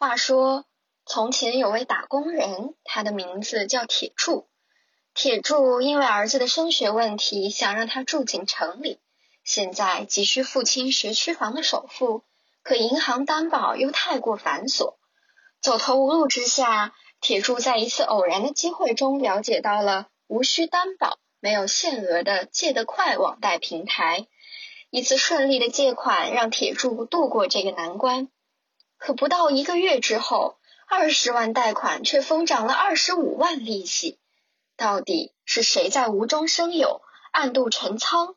话说，从前有位打工人，他的名字叫铁柱。铁柱因为儿子的升学问题，想让他住进城里，现在急需父亲学区房的首付，可银行担保又太过繁琐，走投无路之下，铁柱在一次偶然的机会中了解到了无需担保、没有限额的借得快网贷平台。一次顺利的借款让铁柱度过这个难关。可不到一个月之后，二十万贷款却疯涨了二十五万利息。到底是谁在无中生有，暗度陈仓？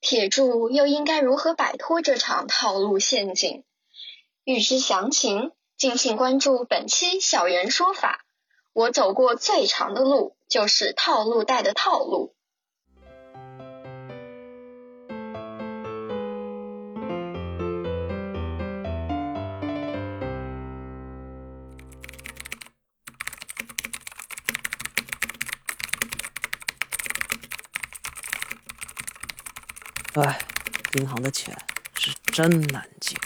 铁柱又应该如何摆脱这场套路陷阱？欲知详情，敬请关注本期小袁说法。我走过最长的路，就是套路贷的套路。哎，银行的钱是真难借。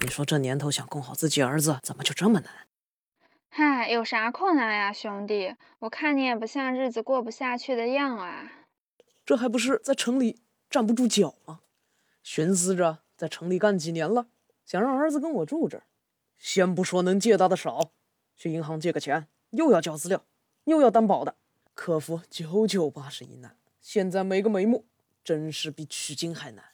你说这年头想供好自己儿子，怎么就这么难？嗨，有啥困难呀，兄弟？我看你也不像日子过不下去的样啊。这还不是在城里站不住脚吗？寻思着在城里干几年了，想让儿子跟我住这儿。先不说能借到的少，去银行借个钱又要交资料，又要担保的，克服九九八十一难，现在没个眉目。真是比取经还难。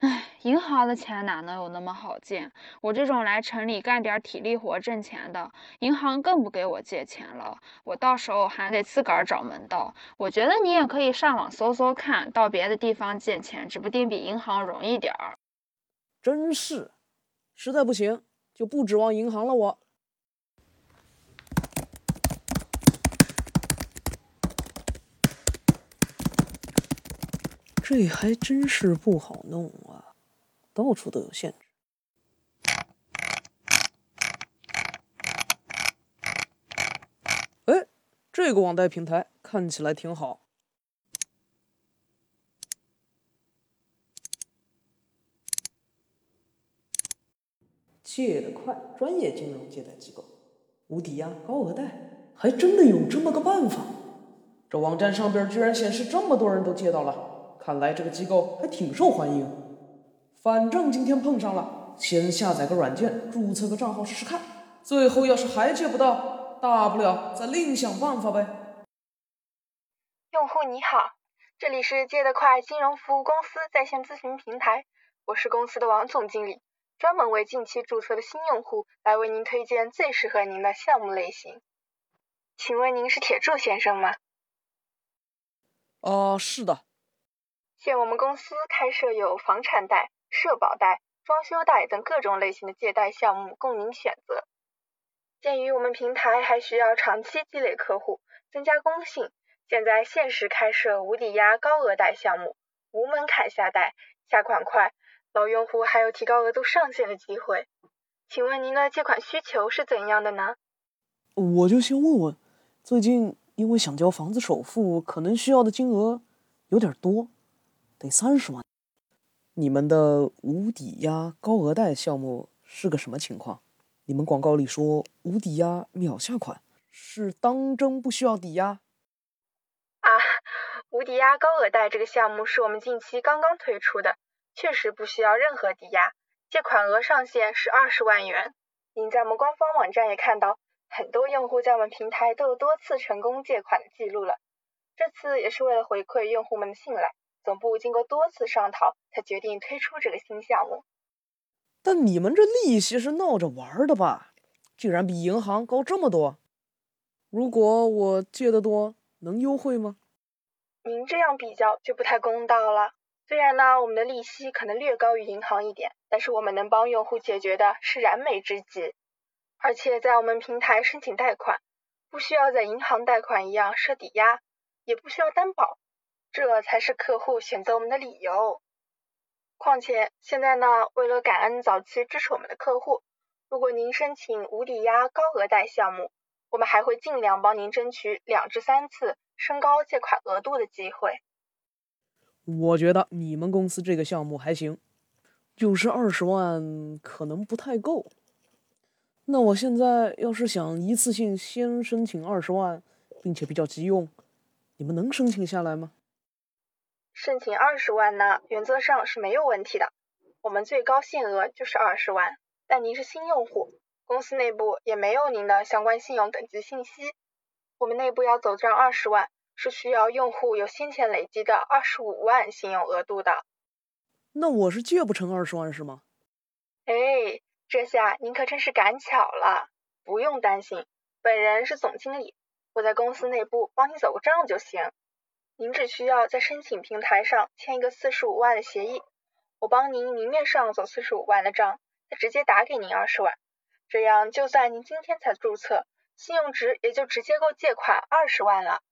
唉，银行的钱哪能有那么好借？我这种来城里干点体力活挣钱的，银行更不给我借钱了。我到时候还得自个儿找门道。我觉得你也可以上网搜搜看，到别的地方借钱，指不定比银行容易点儿。真是，实在不行就不指望银行了。我。这还真是不好弄啊，到处都有限制。哎，这个网贷平台看起来挺好，借的快，专业金融借贷机构，无抵押高额贷，还真的有这么个办法。这网站上边居然显示这么多人都借到了。看来这个机构还挺受欢迎。反正今天碰上了，先下载个软件，注册个账号试试看。最后要是还借不到，大不了再另想办法呗。用户你好，这里是借得快金融服务公司在线咨询平台，我是公司的王总经理，专门为近期注册的新用户来为您推荐最适合您的项目类型。请问您是铁柱先生吗？啊，是的。现我们公司开设有房产贷、社保贷、装修贷等各种类型的借贷项目供您选择。鉴于我们平台还需要长期积累客户，增加公信，现在限时开设无抵押高额贷项目，无门槛下贷，下款快，老用户还有提高额度上限的机会。请问您的借款需求是怎样的呢？我就先问问，最近因为想交房子首付，可能需要的金额有点多。得三十万，你们的无抵押高额贷项目是个什么情况？你们广告里说无抵押秒下款，是当真不需要抵押？啊，无抵押高额贷这个项目是我们近期刚刚推出的，确实不需要任何抵押，借款额上限是二十万元。您在我们官方网站也看到，很多用户在我们平台都有多次成功借款的记录了。这次也是为了回馈用户们的信赖。总部经过多次商讨，才决定推出这个新项目。但你们这利息是闹着玩的吧？居然比银行高这么多！如果我借的多，能优惠吗？您这样比较就不太公道了。虽然呢，我们的利息可能略高于银行一点，但是我们能帮用户解决的是燃眉之急。而且在我们平台申请贷款，不需要在银行贷款一样设抵押，也不需要担保。这才是客户选择我们的理由。况且现在呢，为了感恩早期支持我们的客户，如果您申请无抵押高额贷项目，我们还会尽量帮您争取两至三次升高借款额度的机会。我觉得你们公司这个项目还行，就是二十万可能不太够。那我现在要是想一次性先申请二十万，并且比较急用，你们能申请下来吗？申请二十万呢，原则上是没有问题的。我们最高限额就是二十万，但您是新用户，公司内部也没有您的相关信用等级信息。我们内部要走账二十万，是需要用户有先前累积的二十五万信用额度的。那我是借不成二十万是吗？哎，这下您可真是赶巧了。不用担心，本人是总经理，我在公司内部帮你走个账就行。您只需要在申请平台上签一个四十五万的协议，我帮您明面上走四十五万的账，再直接打给您二十万，这样就算您今天才注册，信用值也就直接够借款二十万了。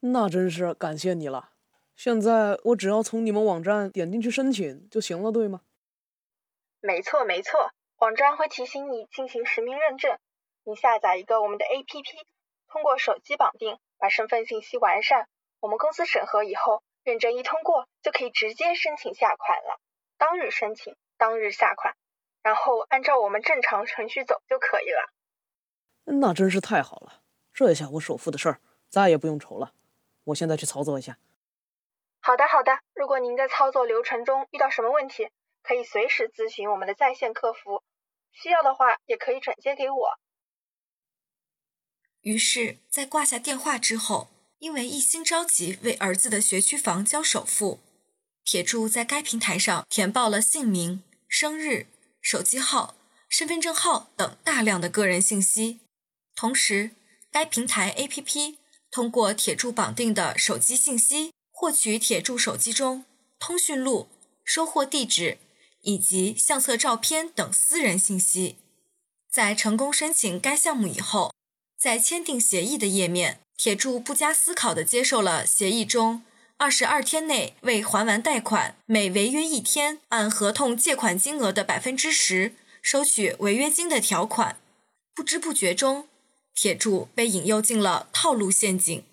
那真是感谢你了。现在我只要从你们网站点进去申请就行了，对吗？没错没错，网站会提醒你进行实名认证，你下载一个我们的 APP，通过手机绑定，把身份信息完善。我们公司审核以后，认证一通过，就可以直接申请下款了。当日申请，当日下款，然后按照我们正常程序走就可以了。那真是太好了，这下我首付的事儿再也不用愁了。我现在去操作一下。好的，好的。如果您在操作流程中遇到什么问题，可以随时咨询我们的在线客服，需要的话也可以转接给我。于是，在挂下电话之后。因为一心着急为儿子的学区房交首付，铁柱在该平台上填报了姓名、生日、手机号、身份证号等大量的个人信息。同时，该平台 APP 通过铁柱绑定的手机信息，获取铁柱手机中通讯录、收货地址以及相册照片等私人信息。在成功申请该项目以后，在签订协议的页面。铁柱不加思考地接受了协议中二十二天内未还完贷款，每违约一天按合同借款金额的百分之十收取违约金的条款。不知不觉中，铁柱被引诱进了套路陷阱。